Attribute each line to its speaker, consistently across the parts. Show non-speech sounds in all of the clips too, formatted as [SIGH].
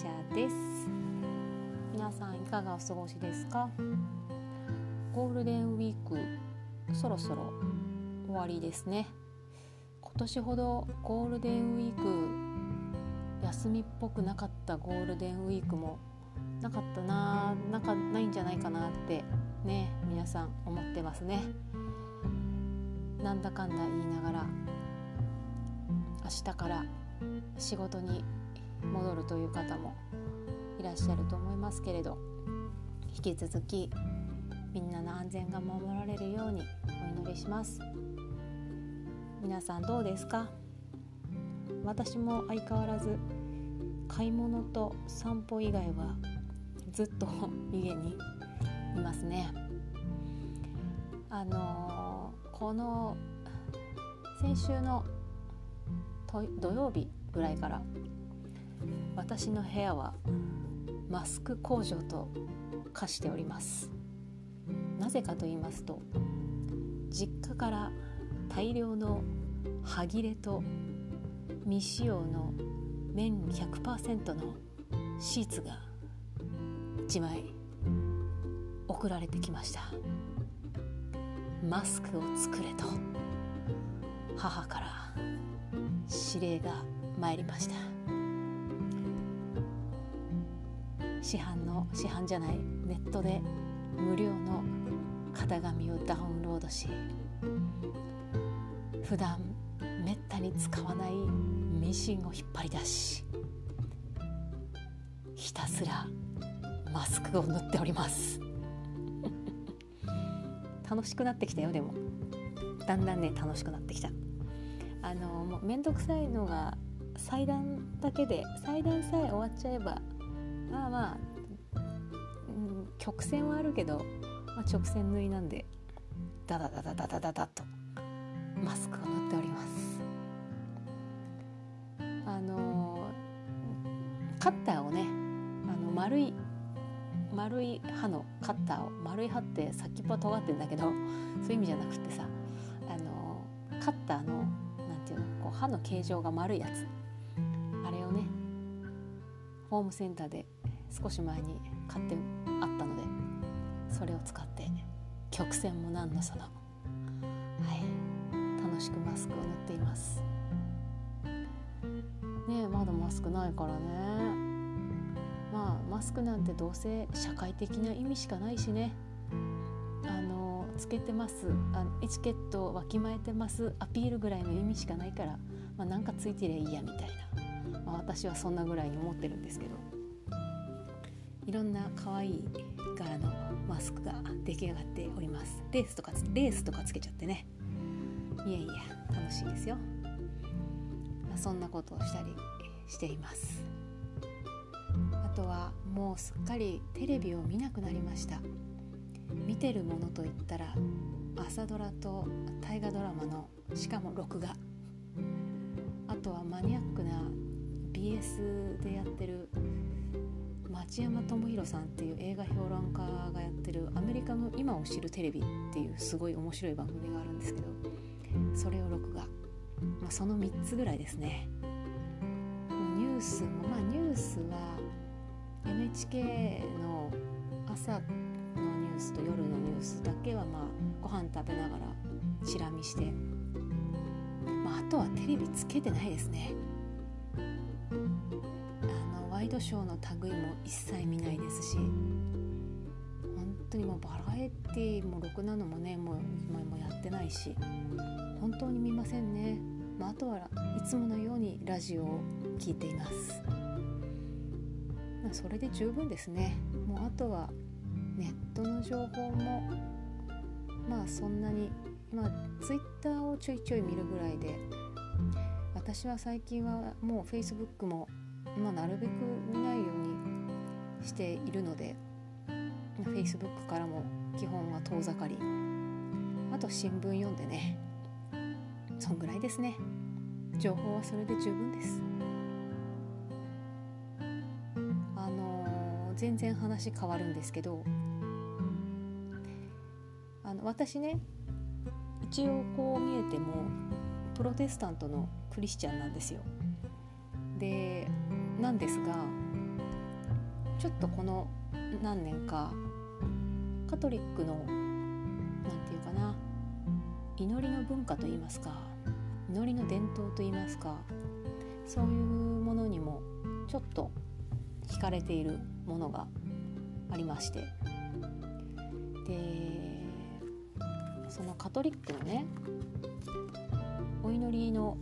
Speaker 1: シャです。皆さんいかがお過ごしですか？ゴールデンウィークそろそろ終わりですね。今年ほどゴールデンウィーク休みっぽくなかったゴールデンウィークもなかったななんかないんじゃないかなってね皆さん思ってますね。なんだかんだ言いながら明日から仕事に戻るという方もいらっしゃると思いますけれど引き続きみんなの安全が守られるようにお祈りします。皆さんどうですか？私も相変わらず買い物と散歩以外はずっと家にいますね。あのー、この先週の土曜日ぐらいから私の部屋はマスク工場と化しております。なぜかと言いますと実家から大量の歯切れと未使用の綿100%のシーツが1枚送られてきました。マスクを作れと母から指令が参りました。市販の市販じゃないネットで無料の型紙をダウンロードし普段めったに使わないミシンを引っ張り出しひたすらマスクを塗っております。[LAUGHS] 楽しくなってきたよでも。だんだんね楽しくなってきた。あのもうめんどくさいのが裁断だけで裁断さえ終わっちゃえばまあまあ、曲線はあるけど、まあ、直線縫いなんでダダダダダダダダとマスクを塗っております。あのカッターをねあの丸い丸い刃のカッターを丸い刃って先っぽは尖ってんだけどそういう意味じゃなくてさあのカッターのなんていうのこう刃の形状が丸いやつ。あれをねホームセンターで少し前に買ってあったのでそれを使って曲線も何のそのはい楽しくマスクを塗っています。ねまだマスクないからね。まあマスクなんてどうせ社会的な意味しかないしね。あのつけてます。あエチケットをわきまえてます。アピールぐらいの意味しかないから、まあ、なんかついてりゃいいやみたいな、まあ、私はそんなぐらいに思ってるんですけど。いろんな可愛い柄のマスクが出来上がっております。レースとかレースとかつけちゃってね。いやいや楽しいですよ、まあ、そんなことをしたりしています。あとはもうすっかりテレビを見なくなりました。見てるものといったら朝ドラと大河ドラマのしかも録画。あとはマニアックな BS でやってる町山智博さんっていう映画評論家がやってる「アメリカの今を知るテレビ」っていうすごい面白い番組があるんですけどそれを録画、まあ、その3つぐらいですね。ニュースもまあニュースは NHK の朝のニュースと夜のニュースだけはまあご飯食べながらチラ見して、まあ、あとはテレビつけてないですね。ワイドショーの類も一切見ないですし本当にもうバラエティーもろくなのもねもう今もやってないし本当に見ませんね、まあ、あとはいつものようにラジオを聞いています。まあ、それで十分ですね。もうあとはネットの情報もまあそんなにまあツイッターをちょいちょい見るぐらいで私は最近はもう Facebook も、まあ、なるべく見ないようにしているので、まあ、Facebook からも基本は遠ざかりあと新聞読んでねそんぐらいですね情報はそれで十分です。あの全然話変わるんですけどあの私ね一応こう見えてもプロテスタントのクリスチャンなんですよ。でなんですがちょっとこの何年かカトリックの何て言うかな祈りの文化といいますか祈りの伝統といいますかそういうものにもちょっと惹かれているものがありまして。でそのカトリックのねお祈りの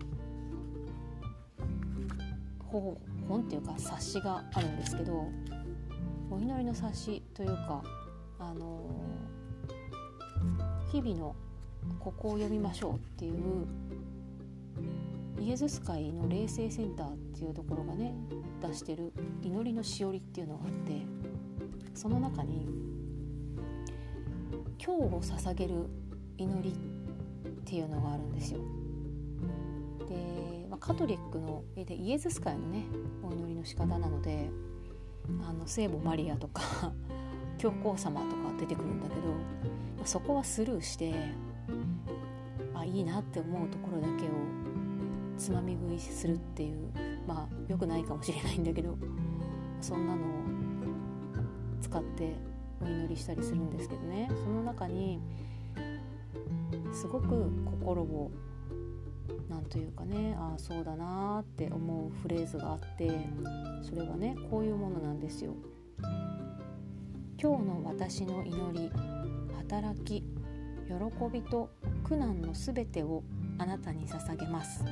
Speaker 1: 方本っていうか冊子があるんですけどお祈りの冊子というかあの日々のここを読みましょうっていうイエズス会の霊性センターっていうところがね出してる祈りのしおりっていうのがあってその中に今日を捧げる祈りっていうのがあるんですよ。で、まあ、カトリックの絵でイエズス会のねお祈りの仕方なのであの聖母マリアとか [LAUGHS] 教皇様とか出てくるんだけど、まあ、そこはスルーしてあいいなって思うところだけをつまみ食いするっていうまあ良くないかもしれないんだけどそんなのを使ってお祈りしたりするんですけどね。その中にすごく心を何というかねああそうだなって思うフレーズがあってそれはねこういうものなんですよ。今日の私の祈り働き喜びと苦難のすべてをあなたに捧げます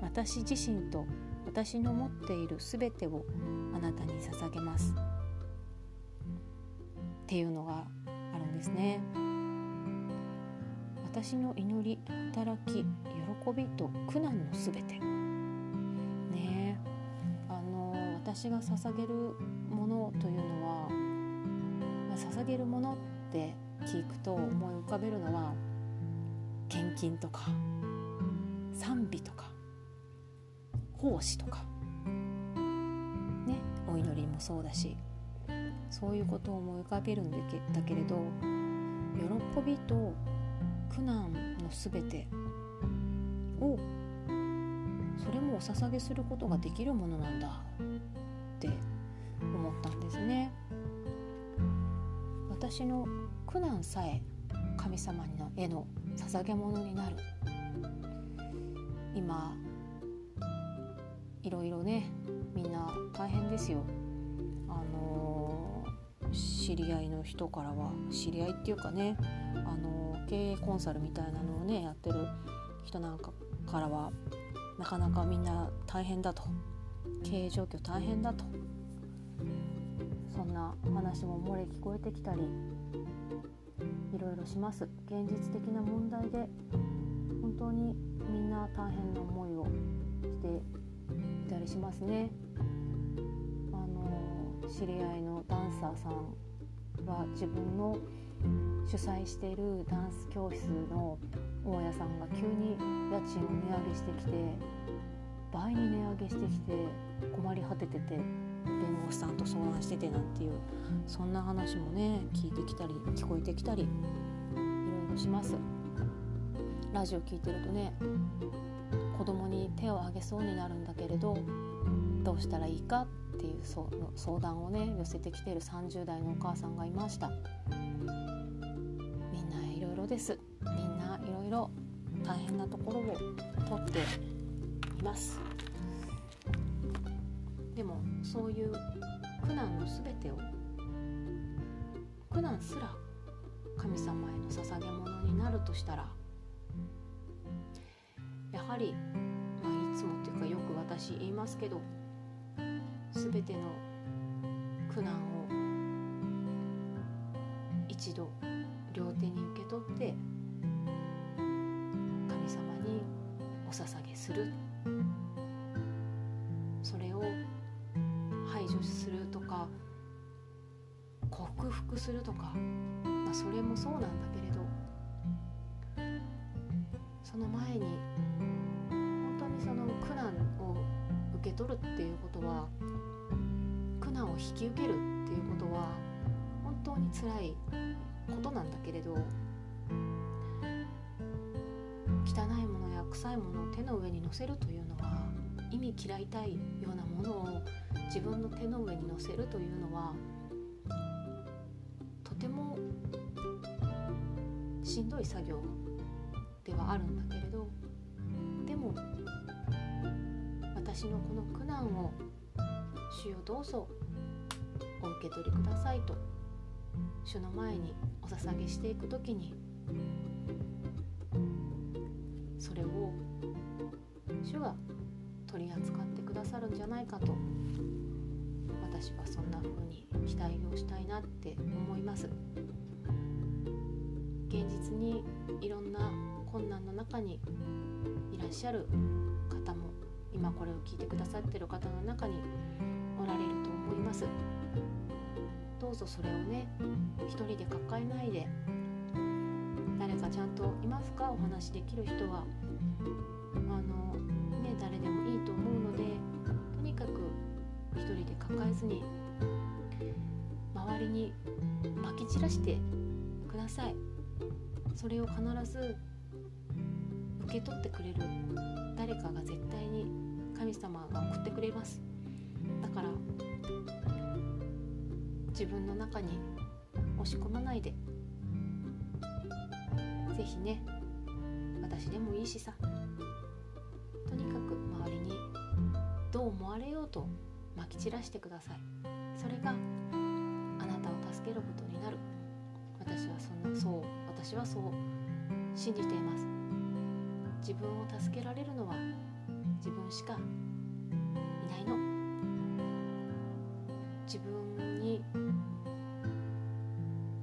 Speaker 1: 私自身と私の持っているすべてをあなたに捧げますっていうのがあるんですね。私の祈り働きびと苦難のすべて。ねあの私が捧げるものというのは捧げるものって聞くと思い浮かべるのは献金とか賛美とか奉仕とか。ねお祈りもそうだしそういうことを思い浮かべるんだけれど喜びと苦難のすべてそれもお捧げすることができるものなんだって思ったんですね。私の苦難さえ神様の絵の捧げ物になる。今いろいろねみんな大変ですよ。あの、知り合いの人からは知り合いっていうかねあの経営コンサルみたいなのをねやってる人なんかからはなかなかみんな大変だと。経営状況大変だと。そんな話も漏れ聞こえてきたりいろいろします。現実的な問題で本当にみんな大変な思いをしていたりしますね。あの知り合いのダンサーさんは自分の主催しているダンス教室の大家さんが急に家賃を値上げしてきて倍に値上げしてきて困り果ててて弁護士さんと相談しててなんていうそんな話もね聞いてきたり聞こえてきたりいろいろします。ラジオ聞いてるとね子供に手を挙げそうになるんだけれどどうしたらいいかっていう相談をね寄せてきてる30代のお母さんがいました。です。みんないろいろ大変なところを取っています。でもそういう苦難の全てを苦難すら神様への捧げ物になるとしたらやはり、まあ、いつもっていうかよく私言いますけど全ての苦難を取って神様にお捧げする。それを排除するとか克服するとか、まあ、それもそうなんだけれどその前に本当にその苦難を受け取るっていうことは苦難を引き受けるっていうことは本当につらいことなんだけれど汚いものや臭いものを手の上に乗せるというのは意味嫌いたいようなものを自分の手の上に乗せるというのはとてもしんどい作業ではあるんだけれどでも私のこの苦難を主よどうぞお受け取りくださいと主の前にお捧げしていく時にそれを主が取り扱ってくださるんじゃないかと私はそんな風に期待をしたいなって思います。現実にいろんな困難の中にいらっしゃる方も今これを聞いてくださってる方の中におられると思います。どうぞそれをね一人で抱えないで誰かちゃんといますか？お話しできる人は。あのね誰でもいいと思うのでとにかく一人で抱えずに周りにまき散らしてください。それを必ず受け取ってくれる誰かが絶対に神様が送ってくれます。だから自分の中に押し込まないで是非ね私でもいいしさ。とにかく周りにどう思われようとまき散らしてください。それがあなたを助けることになる。私はそんなそう私はそう信じています。自分を助けられるのは自分しかいないの。自分に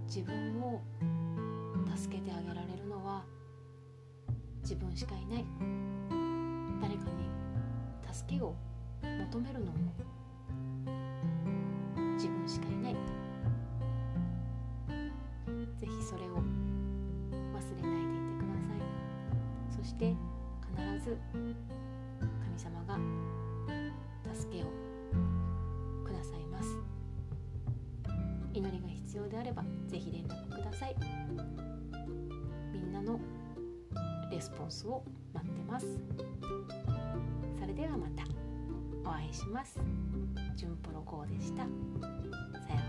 Speaker 1: 自分を助けてあげられるのは自分しかいない。誰かに助けを求めるのも自分しかいない。ぜひそれを忘れないでいてください。そして必ず神様が助けをくださいます。祈りが必要であればぜひ連絡ください。のレスポンスを待ってますそれではまたお会いします。純プロコーでした。さようなら。